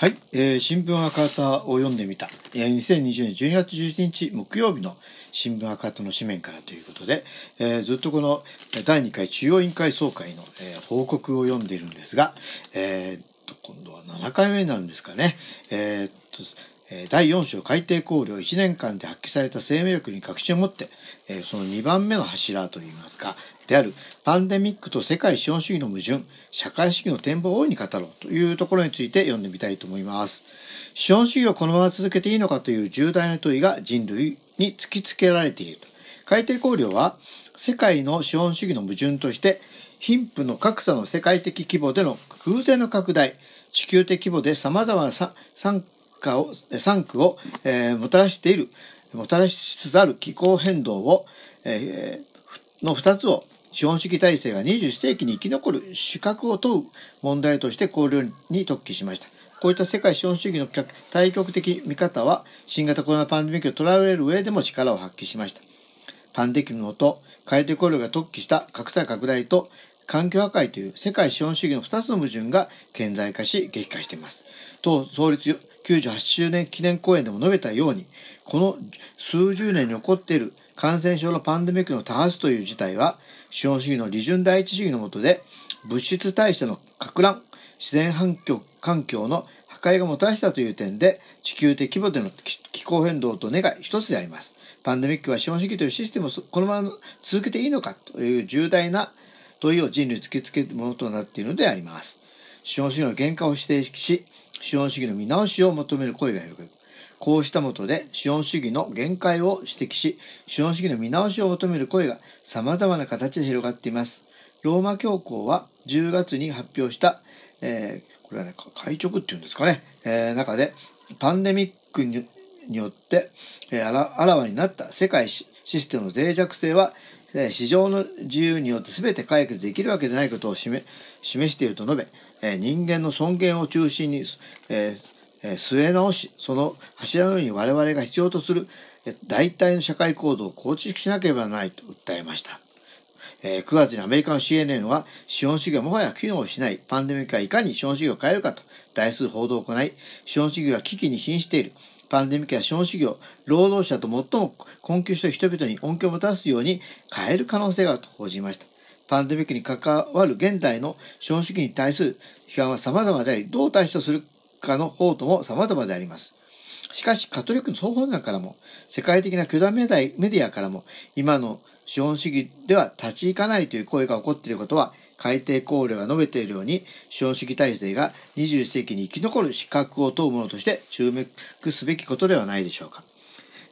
はい、えー新聞赤旗を読んでみた。えー2020年12月11日木曜日の新聞赤旗の紙面からということで、えーずっとこの第2回中央委員会総会の、えー報告を読んでいるんですが、えー今度は7回目になるんですかね。えーっと第4章改定考慮1年間で発揮された生命力に確信を持って、その2番目の柱といいますか、であるパンデミックと世界資本主義の矛盾、社会主義の展望を大いに語ろうというところについて読んでみたいと思います。資本主義をこのまま続けていいのかという重大な問いが人類に突きつけられていると。改定考慮は世界の資本主義の矛盾として貧富の格差の世界的規模での偶然の拡大、地球的規模で様々な産化を、産区を、えーもたらしている、もたらしつつある気候変動を、えーの二つを資本主義体制が21世紀に生き残る資格を問う問題として考慮に特記しました。こういった世界資本主義の対極的見方は新型コロナパンデミックを捉える上でも力を発揮しました。パンデミックのもと、改定考慮が特記した格差拡大と環境破壊という世界資本主義の2つの矛盾が顕在化し激化しています。当創立98周年記念講演でも述べたように、この数十年に起こっている感染症のパンデミックの多発という事態は、資本主義の利潤第一主義の下で、物質代謝の拡乱、自然環境環境の破壊がもたらしたという点で、地球的規模での気候変動と願い一つであります。パンデミックは資本主義というシステムをこのまま続けていいのかという重大な問いを人類突きつけるものとなっているのであります。資本主義の原価を指定し、資本主義の見直しを求める声が広がる。こうしたもとで資本主義の限界を指摘し、資本主義の見直しを求める声が様々な形で広がっています。ローマ教皇は10月に発表した、えーこれはね、会直っていうんですかね、えー中で、パンデミックによって、えーあらあらわになった世界システムの脆弱性は、市場の自由によって全て解決できるわけでないことを示していると述べ、人間の尊厳を中心に、え据え直し、その柱のように我々が必要とするえ大体の社会構造を構築しなければならないと訴えました。え9月にアメリカの CNN は資本主義はもはや機能しないパンデミックがいかに資本主義を変えるかと大数報道を行い、資本主義は危機に瀕している。パンデミックや資本主義を労働者と最も困窮した人々に恩恵をもたらすように変える可能性があると報じました。パンデミックに関わる現代の資本主義に対する批判は様々であり、どう対処するかの方とも様々であります。しかし、カトリックの総本山からも、世界的な巨大メディアからも、今の資本主義では立ち行かないという声が起こっていることは、改定考慮が述べているように、資本主義体制が21世紀に生き残る資格を問うものとして注目すべきことではないでしょうか。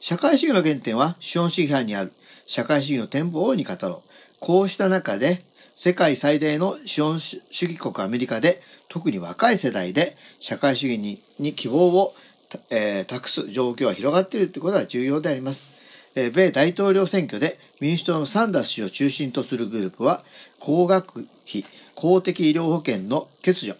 社会主義の原点は資本主義派にある。社会主義の展望を大いに語ろう。こうした中で、世界最大の資本主義国アメリカで、特に若い世代で社会主義にに希望を、えー託す状況が広がっているということは重要であります。えー米大統領選挙で民主党のサンダース氏を中心とするグループは、高額費、公的医療保険の欠如、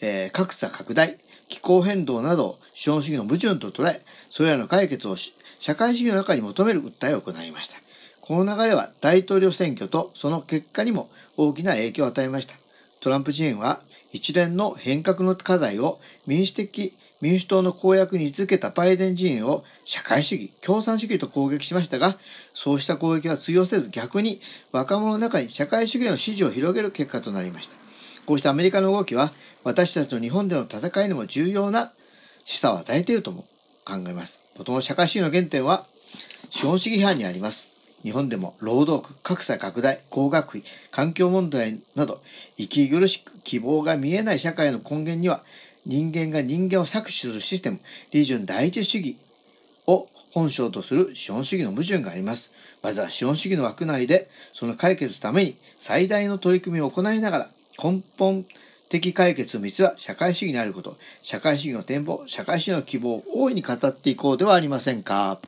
えー格差拡大、気候変動など資本主義の矛盾と捉え、それらの解決をし社会主義の中に求める訴えを行いました。この流れは大統領選挙とその結果にも大きな影響を与えました。トランプ陣営は一連の変革の課題を民主的、民主党の公約に位置づけたバイデン陣営を社会主義、共産主義と攻撃しましたが、そうした攻撃は通用せず逆に若者の中に社会主義への支持を広げる結果となりました。こうしたアメリカの動きは私たちの日本での戦いにも重要な示唆を与えているとも考えます。もとも社会主義の原点は資本主義批判にあります。日本でも労働区、格差拡大、高学費、環境問題など、息苦しく希望が見えない社会の根源には、人間が人間を搾取するシステム、理順第一主義を本性とする資本主義の矛盾があります。まずは資本主義の枠内で、その解決のために最大の取り組みを行いながら、根本的解決の道は社会主義にあること、社会主義の展望、社会主義の希望を大いに語っていこうではありませんか。